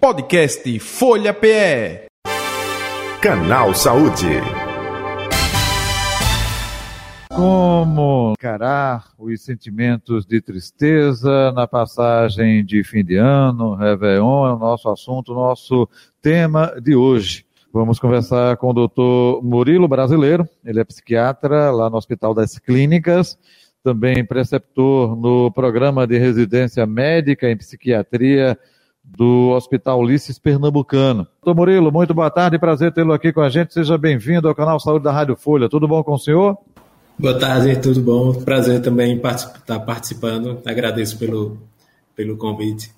Podcast Folha PE. Canal Saúde. Como encarar os sentimentos de tristeza na passagem de fim de ano, Réveillon, é o nosso assunto, nosso tema de hoje. Vamos conversar com o doutor Murilo Brasileiro, ele é psiquiatra lá no Hospital das Clínicas, também preceptor no programa de residência médica em psiquiatria do Hospital Ulisses Pernambucano. Doutor Murilo, muito boa tarde, prazer tê-lo aqui com a gente. Seja bem-vindo ao canal Saúde da Rádio Folha. Tudo bom com o senhor? Boa tarde, tudo bom? Prazer também estar participando. Agradeço pelo, pelo convite.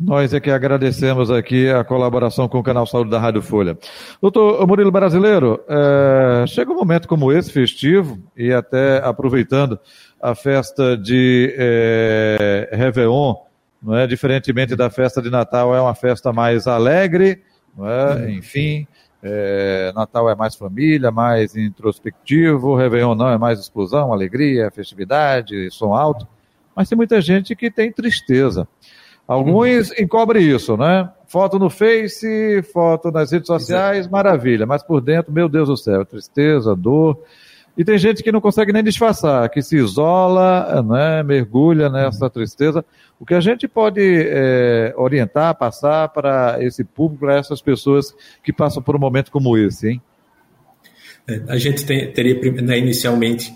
Nós é que agradecemos aqui a colaboração com o canal Saúde da Rádio Folha. Doutor Murilo Brasileiro, é, chega um momento como esse, festivo, e até aproveitando a festa de é, Réveillon, não é? Diferentemente da festa de Natal, é uma festa mais alegre, não é? Uhum. Enfim, é, Natal é mais família, mais introspectivo, Réveillon não, é mais explosão, alegria, festividade, som alto. Mas tem muita gente que tem tristeza. Alguns uhum. encobrem isso, né? Foto no Face, foto nas redes sociais, maravilha. Mas por dentro, meu Deus do céu, tristeza, dor. E tem gente que não consegue nem disfarçar, que se isola, né, mergulha nessa tristeza. O que a gente pode é, orientar, passar para esse público, para essas pessoas que passam por um momento como esse, hein? É, a gente tem, teria né, inicialmente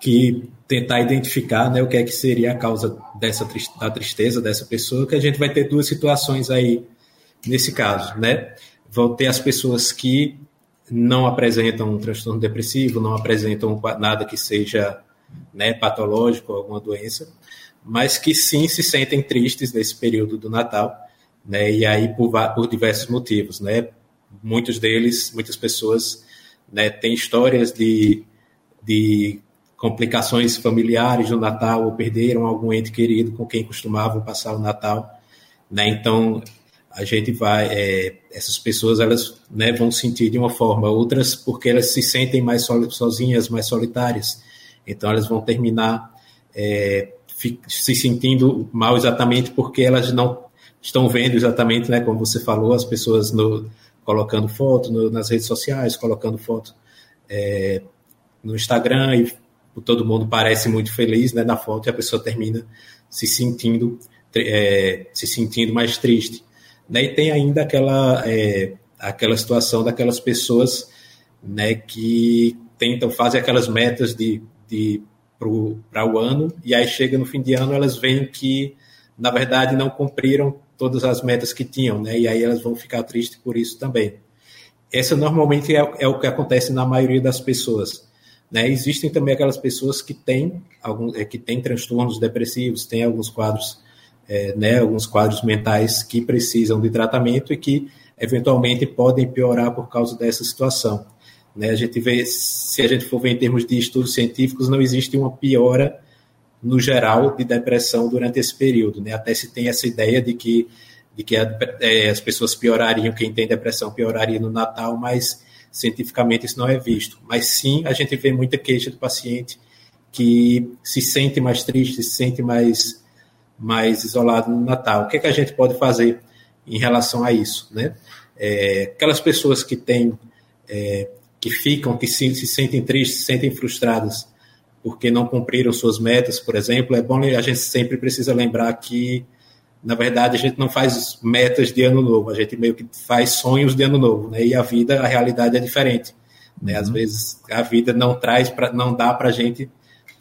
que tentar identificar né, o que é que seria a causa dessa da tristeza dessa pessoa, que a gente vai ter duas situações aí nesse caso, né? Vão ter as pessoas que não apresentam um transtorno depressivo, não apresentam nada que seja né, patológico, alguma doença, mas que sim se sentem tristes nesse período do Natal, né, e aí por, por diversos motivos, né, muitos deles, muitas pessoas, né, têm histórias de, de complicações familiares no Natal ou perderam algum ente querido com quem costumavam passar o Natal, né, então a gente vai, é, essas pessoas elas né, vão sentir de uma forma, outras porque elas se sentem mais sozinhas, mais solitárias, então elas vão terminar é, se sentindo mal exatamente porque elas não estão vendo exatamente, né, como você falou, as pessoas no, colocando foto no, nas redes sociais, colocando foto é, no Instagram e todo mundo parece muito feliz né, na foto e a pessoa termina se sentindo é, se sentindo mais triste. Né? E tem ainda aquela, é, aquela situação daquelas pessoas né, que tentam fazer aquelas metas de, de para o ano, e aí chega no fim de ano, elas veem que, na verdade, não cumpriram todas as metas que tinham, né? E aí elas vão ficar tristes por isso também. Essa normalmente é, é o que acontece na maioria das pessoas. Né? Existem também aquelas pessoas que têm, algum, é, que têm transtornos depressivos, têm alguns quadros é, né, alguns quadros mentais que precisam de tratamento e que eventualmente podem piorar por causa dessa situação. Né? A gente vê, se a gente for ver em termos de estudos científicos, não existe uma piora no geral de depressão durante esse período. Né? Até se tem essa ideia de que, de que a, é, as pessoas piorariam, quem tem depressão pioraria no Natal, mas cientificamente isso não é visto. Mas sim, a gente vê muita queixa do paciente que se sente mais triste, se sente mais mais isolado no Natal. O que, é que a gente pode fazer em relação a isso? Né? É, aquelas pessoas que têm, é, que ficam, que se, se sentem tristes, se sentem frustradas porque não cumpriram suas metas, por exemplo, é bom a gente sempre precisa lembrar que, na verdade, a gente não faz metas de ano novo, a gente meio que faz sonhos de ano novo, né? E a vida, a realidade é diferente, né? Às uhum. vezes a vida não traz, pra, não dá para a gente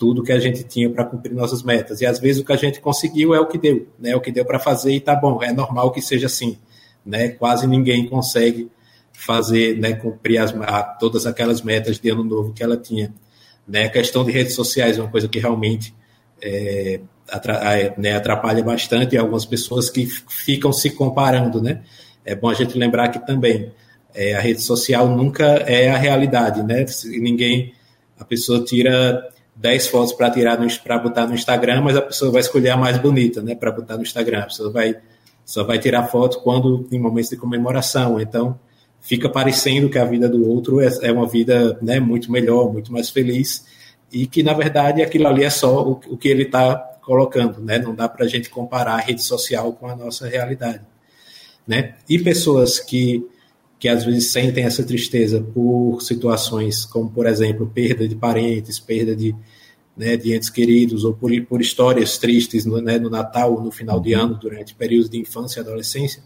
tudo que a gente tinha para cumprir nossas metas. E às vezes o que a gente conseguiu é o que deu, né? O que deu para fazer e tá bom, é normal que seja assim, né? Quase ninguém consegue fazer, né, cumprir as, a, todas aquelas metas de ano novo que ela tinha. Né? A questão de redes sociais é uma coisa que realmente é, né, atrapalha bastante algumas pessoas que ficam se comparando, né? É bom a gente lembrar que também é, a rede social nunca é a realidade, né? Ninguém, a pessoa tira 10 fotos para tirar para botar no Instagram, mas a pessoa vai escolher a mais bonita, né, para botar no Instagram. A pessoa vai só vai tirar foto quando em momentos de comemoração. Então, fica parecendo que a vida do outro é, é uma vida, né, muito melhor, muito mais feliz e que na verdade aquilo ali é só o, o que ele está colocando, né? Não dá para a gente comparar a rede social com a nossa realidade. né? E pessoas que que às vezes sentem essa tristeza por situações como, por exemplo, perda de parentes, perda de, né, de entes queridos, ou por, por histórias tristes no, né, no Natal, no final de ano, durante períodos de infância e adolescência,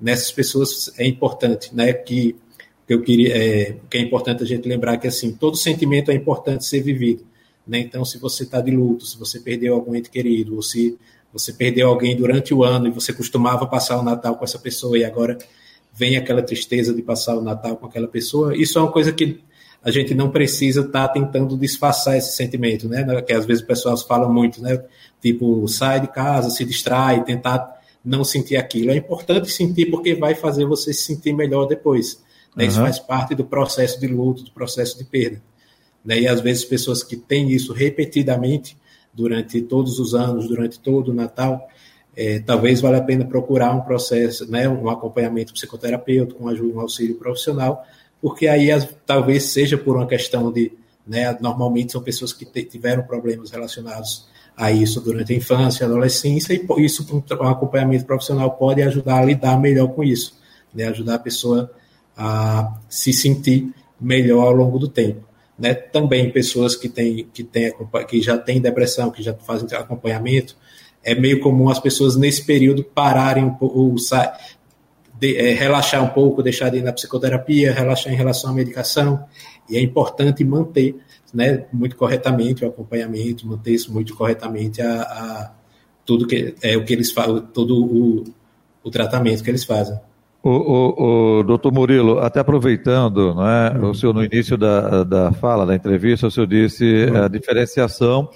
nessas pessoas é importante, né, que eu queria, é, que é importante a gente lembrar que assim todo sentimento é importante ser vivido, né? Então, se você está de luto, se você perdeu algum ente querido, ou se você perdeu alguém durante o ano e você costumava passar o Natal com essa pessoa e agora vem aquela tristeza de passar o Natal com aquela pessoa, isso é uma coisa que a gente não precisa estar tá tentando disfarçar esse sentimento, né? Que às vezes o pessoal fala muito, né? Tipo, sai de casa, se distrai, tentar não sentir aquilo. É importante sentir porque vai fazer você se sentir melhor depois. Né? Uhum. Isso faz parte do processo de luto, do processo de perda. Né? E às vezes pessoas que têm isso repetidamente durante todos os anos, durante todo o Natal, é, talvez valha a pena procurar um processo, né, um acompanhamento psicoterapêutico, um, ajuda, um auxílio profissional, porque aí as, talvez seja por uma questão de, né, normalmente são pessoas que tiveram problemas relacionados a isso durante a infância, adolescência, e isso um acompanhamento profissional pode ajudar a lidar melhor com isso, né, ajudar a pessoa a se sentir melhor ao longo do tempo. Né? Também pessoas que, têm, que, têm, que já têm depressão, que já fazem acompanhamento, é meio comum as pessoas nesse período pararem um pouco, de, é, relaxar um pouco, deixar de ir na psicoterapia, relaxar em relação à medicação, e é importante manter né, muito corretamente o acompanhamento, manter isso muito corretamente a, a tudo que é o que eles fazem, todo o, o tratamento que eles fazem. O, o, o doutor Murilo, até aproveitando, né, uhum. o senhor no início da, da fala, da entrevista, o senhor disse uhum. a diferenciação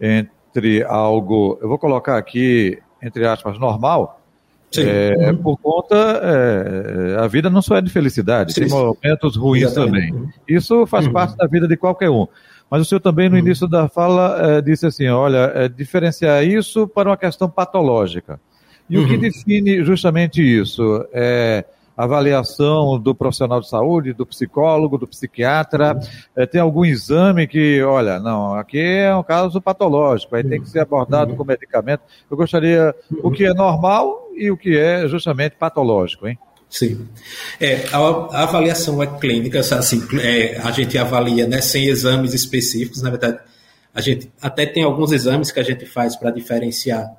entre entre algo, eu vou colocar aqui, entre aspas, normal, é, uhum. por conta, é, a vida não só é de felicidade, sim, tem momentos ruins Exatamente. também. Isso faz uhum. parte da vida de qualquer um. Mas o senhor também, no uhum. início da fala, é, disse assim: olha, é, diferenciar isso para uma questão patológica. E o que uhum. define justamente isso? É avaliação do profissional de saúde, do psicólogo, do psiquiatra? É, tem algum exame que, olha, não, aqui é um caso patológico, aí tem que ser abordado com medicamento. Eu gostaria o que é normal e o que é justamente patológico, hein? Sim. É, a, avaliação é clínica, assim, é, a gente avalia né, sem exames específicos, na verdade, a gente até tem alguns exames que a gente faz para diferenciar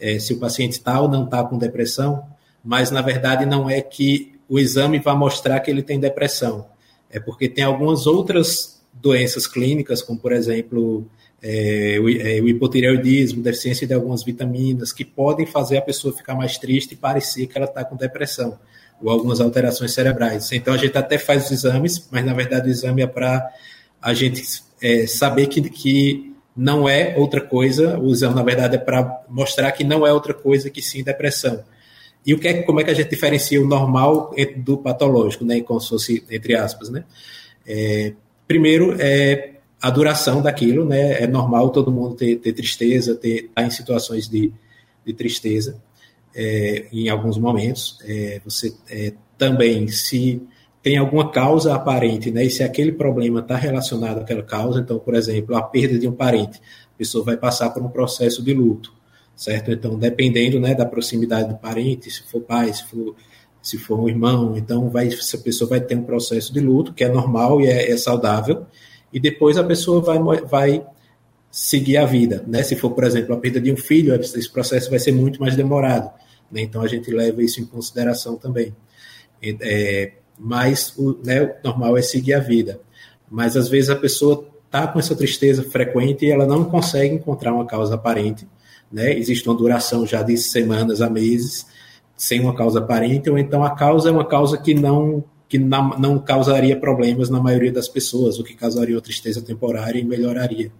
é, se o paciente está ou não está com depressão, mas na verdade não é que o exame vai mostrar que ele tem depressão. É porque tem algumas outras doenças clínicas, como por exemplo é, o, é, o hipotireoidismo, deficiência de algumas vitaminas, que podem fazer a pessoa ficar mais triste e parecer que ela está com depressão, ou algumas alterações cerebrais. Então a gente até faz os exames, mas na verdade o exame é para a gente é, saber que, que não é outra coisa, o exame na verdade é para mostrar que não é outra coisa que sim depressão. E o que é, como é que a gente diferencia o normal do patológico, né, como se fosse entre aspas, né? É, primeiro é a duração daquilo, né? É normal todo mundo ter, ter tristeza, ter estar tá em situações de, de tristeza é, em alguns momentos. É, você é, também se tem alguma causa aparente, né? E se aquele problema está relacionado àquela causa, então, por exemplo, a perda de um parente, a pessoa vai passar por um processo de luto certo? Então, dependendo né, da proximidade do parente, se for pai, se for, se for um irmão, então vai, essa pessoa vai ter um processo de luto, que é normal e é, é saudável, e depois a pessoa vai, vai seguir a vida, né? Se for, por exemplo, a perda de um filho, esse processo vai ser muito mais demorado, né? Então, a gente leva isso em consideração também. É, mas o, né, normal é seguir a vida. Mas, às vezes, a pessoa está com essa tristeza frequente e ela não consegue encontrar uma causa aparente, né? Existe uma duração já de semanas a meses, sem uma causa aparente, ou então a causa é uma causa que não que não, não causaria problemas na maioria das pessoas, o que causaria uma tristeza temporária e melhoraria.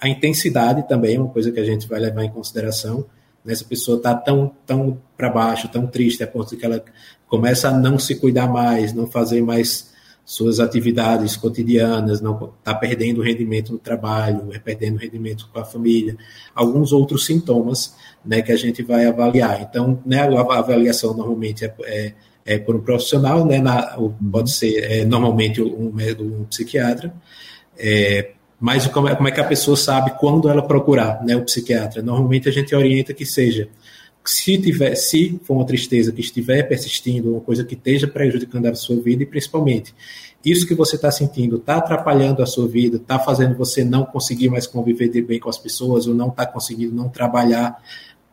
A intensidade também é uma coisa que a gente vai levar em consideração. Né? Se a pessoa está tão, tão para baixo, tão triste, a ponto que ela começa a não se cuidar mais, não fazer mais suas atividades cotidianas, não está perdendo rendimento no trabalho, perdendo rendimento com a família, alguns outros sintomas né, que a gente vai avaliar. Então, né, a avaliação normalmente é, é, é por um profissional, né, na, pode ser é, normalmente um, um psiquiatra, é, mas como é, como é que a pessoa sabe quando ela procurar né, o psiquiatra? Normalmente a gente orienta que seja se tiver, se for uma tristeza que estiver persistindo, uma coisa que esteja prejudicando a sua vida e principalmente isso que você está sentindo está atrapalhando a sua vida, está fazendo você não conseguir mais conviver bem com as pessoas ou não está conseguindo não trabalhar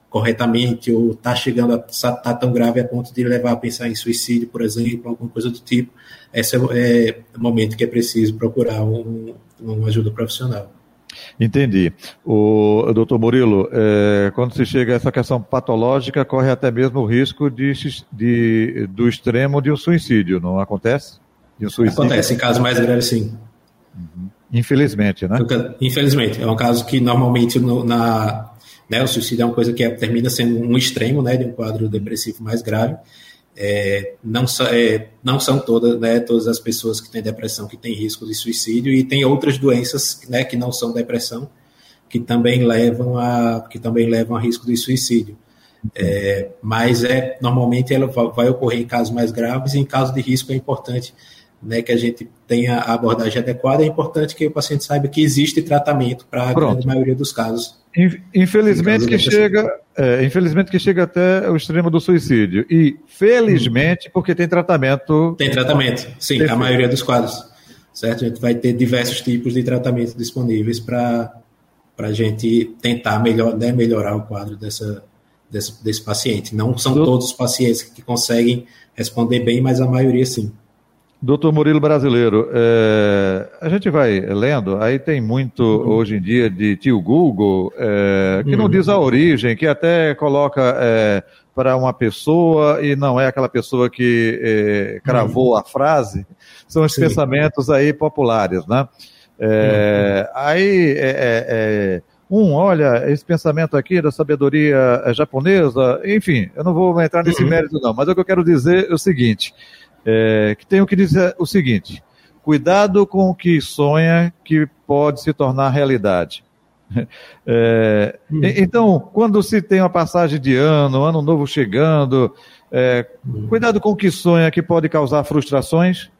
corretamente ou está chegando a tá tão grave a ponto de levar a pensar em suicídio, por exemplo, alguma coisa do tipo, esse é, é o momento que é preciso procurar um, uma ajuda profissional. Entendi. O doutor Murilo, é, quando se chega a essa questão patológica, corre até mesmo o risco de, de do extremo de um suicídio, não acontece? Um suicídio? Acontece, em casos mais graves, sim. Uhum. Infelizmente, né? Infelizmente. É um caso que normalmente no, na, né, o suicídio é uma coisa que é, termina sendo um extremo né, de um quadro depressivo mais grave. É, não, é, não são todas, né, todas as pessoas que têm depressão que têm risco de suicídio e tem outras doenças né, que não são depressão que também levam a que também levam a risco de suicídio. É, mas é normalmente ela vai ocorrer em casos mais graves e em casos de risco é importante né, que a gente tenha a abordagem adequada. É importante que o paciente saiba que existe tratamento para a grande maioria dos casos. Infelizmente que chega, é, infelizmente que chega até o extremo do suicídio. E felizmente hum. porque tem tratamento. Tem tratamento, sim, a maioria dos quadros. Certo? A gente vai ter diversos tipos de tratamento disponíveis para a gente tentar melhor, né, melhorar o quadro dessa, desse, desse paciente. Não são Do... todos os pacientes que conseguem responder bem, mas a maioria sim. Doutor Murilo Brasileiro, é, a gente vai lendo, aí tem muito uhum. hoje em dia de tio Google, é, que uhum. não diz a origem, que até coloca é, para uma pessoa e não é aquela pessoa que é, cravou uhum. a frase, são os Sim. pensamentos aí populares, né? É, uhum. Aí, é, um, olha, esse pensamento aqui da sabedoria japonesa, enfim, eu não vou entrar nesse uhum. mérito não, mas o que eu quero dizer é o seguinte, é, que tenho que dizer o seguinte: cuidado com o que sonha que pode se tornar realidade. É, hum. Então, quando se tem uma passagem de ano, ano novo chegando, é, hum. cuidado com o que sonha que pode causar frustrações.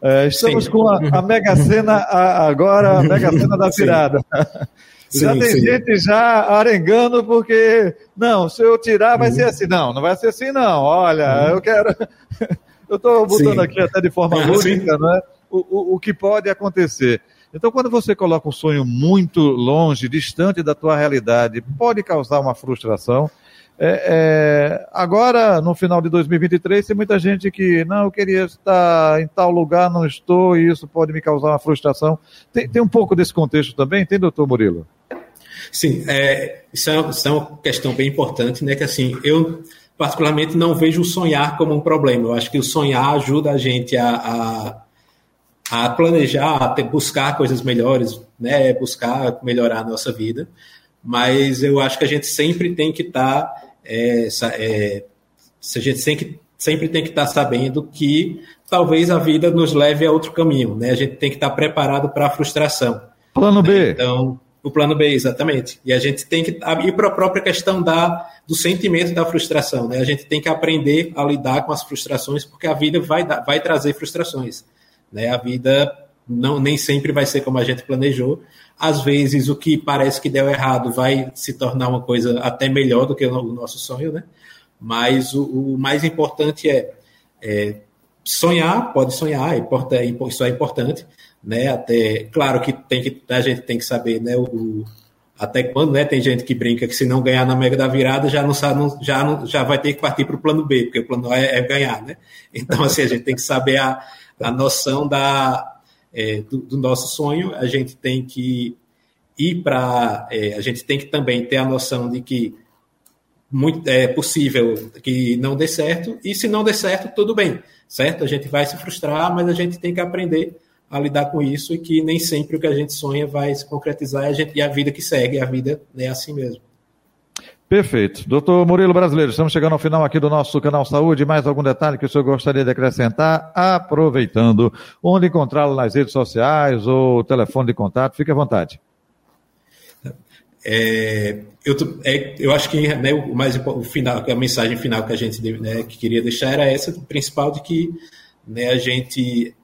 É, estamos sim. com a, a Mega Sena agora, a Mega Sena da virada. já sim, tem sim. gente já arengando porque, não, se eu tirar vai ser assim. Não, não vai ser assim não. Olha, eu quero... Eu estou botando Sim. aqui até de forma lúdica, né? O, o, o que pode acontecer. Então, quando você coloca um sonho muito longe, distante da tua realidade, pode causar uma frustração. É, é, agora, no final de 2023, tem muita gente que, não, eu queria estar em tal lugar, não estou, e isso pode me causar uma frustração. Tem, tem um pouco desse contexto também, tem, doutor Murilo? Sim, é, isso, é, isso é uma questão bem importante, né? Que assim, eu particularmente não vejo o sonhar como um problema. Eu acho que o sonhar ajuda a gente a, a, a planejar, a ter, buscar coisas melhores, né? buscar melhorar a nossa vida. Mas eu acho que a gente sempre tem que estar. Tá, é, é, a gente sempre, sempre tem que estar tá sabendo que talvez a vida nos leve a outro caminho. Né? A gente tem que estar tá preparado para a frustração. Plano B. Então, o plano B, exatamente. E a gente tem que ir para a própria questão da, do sentimento da frustração. Né? A gente tem que aprender a lidar com as frustrações, porque a vida vai, vai trazer frustrações. Né? A vida não, nem sempre vai ser como a gente planejou. Às vezes, o que parece que deu errado vai se tornar uma coisa até melhor do que o nosso sonho, né? Mas o, o mais importante é, é, sonhar, pode sonhar, é isso é importante, né? Até, claro que, tem que a gente tem que saber, né? O, até quando, né? Tem gente que brinca que se não ganhar na mega da virada já não já não, já vai ter que partir para o plano B, porque o plano A é, é, ganhar, né? Então assim a gente tem que saber a, a noção da é, do, do, nosso sonho. A gente tem que ir para, é, a gente tem que também ter a noção de que muito é possível que não dê certo e se não der certo tudo bem, certo? A gente vai se frustrar, mas a gente tem que aprender a lidar com isso e que nem sempre o que a gente sonha vai se concretizar e a, gente, e a vida que segue, a vida é assim mesmo. Perfeito. Doutor Murilo Brasileiro, estamos chegando ao final aqui do nosso canal Saúde. Mais algum detalhe que o senhor gostaria de acrescentar? Aproveitando, onde encontrá-lo nas redes sociais ou telefone de contato, fique à vontade. É, eu, é, eu, acho que né, o mais o final, a mensagem final que a gente né, que queria deixar era essa, principal de que né, a gente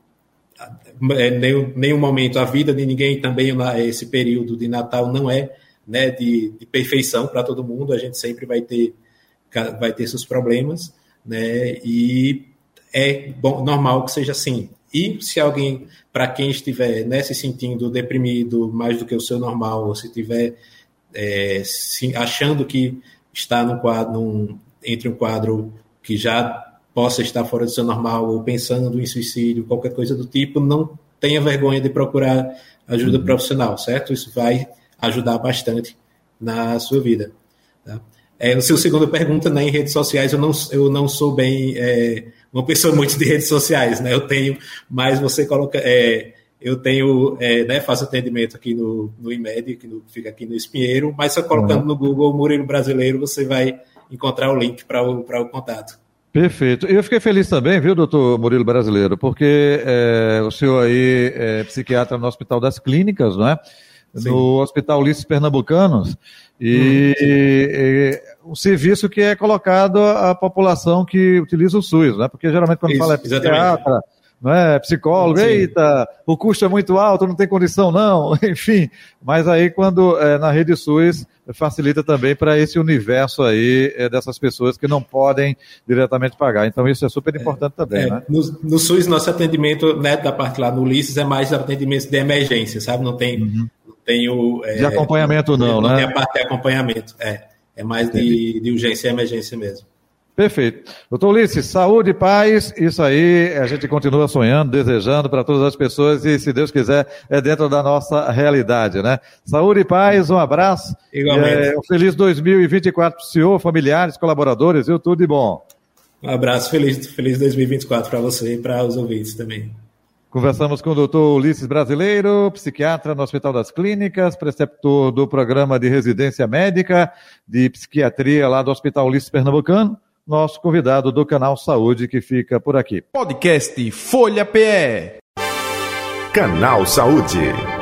nenhum, nenhum momento a vida de ninguém também esse período de Natal não é né, de, de perfeição para todo mundo. A gente sempre vai ter vai ter seus problemas, né? E é bom, normal que seja assim. E se alguém, para quem estiver né, se sentindo deprimido mais do que o seu normal, ou se estiver é, se, achando que está num quadro, num, entre um quadro que já possa estar fora do seu normal, ou pensando em suicídio, qualquer coisa do tipo, não tenha vergonha de procurar ajuda uhum. profissional, certo? Isso vai ajudar bastante na sua vida. Tá? É, no seu segunda pergunta, né, em redes sociais, eu não, eu não sou bem é, uma pessoa muito de redes sociais, né? Eu tenho, mas você coloca, é, eu tenho, é, né, faço atendimento aqui no, no IMED, que no, fica aqui no Espinheiro, mas só colocando uhum. no Google Murilo Brasileiro, você vai encontrar o link para o, o contato. Perfeito. E eu fiquei feliz também, viu, doutor Murilo Brasileiro, porque é, o senhor aí é psiquiatra no Hospital das Clínicas, não é? Sim. No Hospital Ulisses Pernambucanos, e, hum, e, um serviço que é colocado à população que utiliza o SUS, né? Porque geralmente quando Isso, fala é psiquiatra, exatamente é? Psicólogo, Sim. eita, o custo é muito alto, não tem condição não, enfim. Mas aí quando é, na rede SUS facilita também para esse universo aí é, dessas pessoas que não podem diretamente pagar. Então isso é super importante é, também, é, né? No, no, SUS nosso atendimento, né, da parte lá no Ulisses é mais atendimento de emergência, sabe? Não tem, uhum. não tem o... É, de acompanhamento não, não, né? Não tem a parte de acompanhamento, é. É mais de, de urgência e emergência mesmo. Perfeito. Doutor Ulisses, saúde e paz, isso aí a gente continua sonhando, desejando para todas as pessoas e, se Deus quiser, é dentro da nossa realidade, né? Saúde e paz, um abraço. Igualmente. É, um feliz 2024 para o senhor, familiares, colaboradores, viu? Tudo de bom. Um abraço, feliz, feliz 2024 para você e para os ouvintes também. Conversamos com o doutor Ulisses Brasileiro, psiquiatra no Hospital das Clínicas, preceptor do programa de residência médica de psiquiatria lá do Hospital Ulisses Pernambucano nosso convidado do canal Saúde que fica por aqui. Podcast Folha PE. Canal Saúde.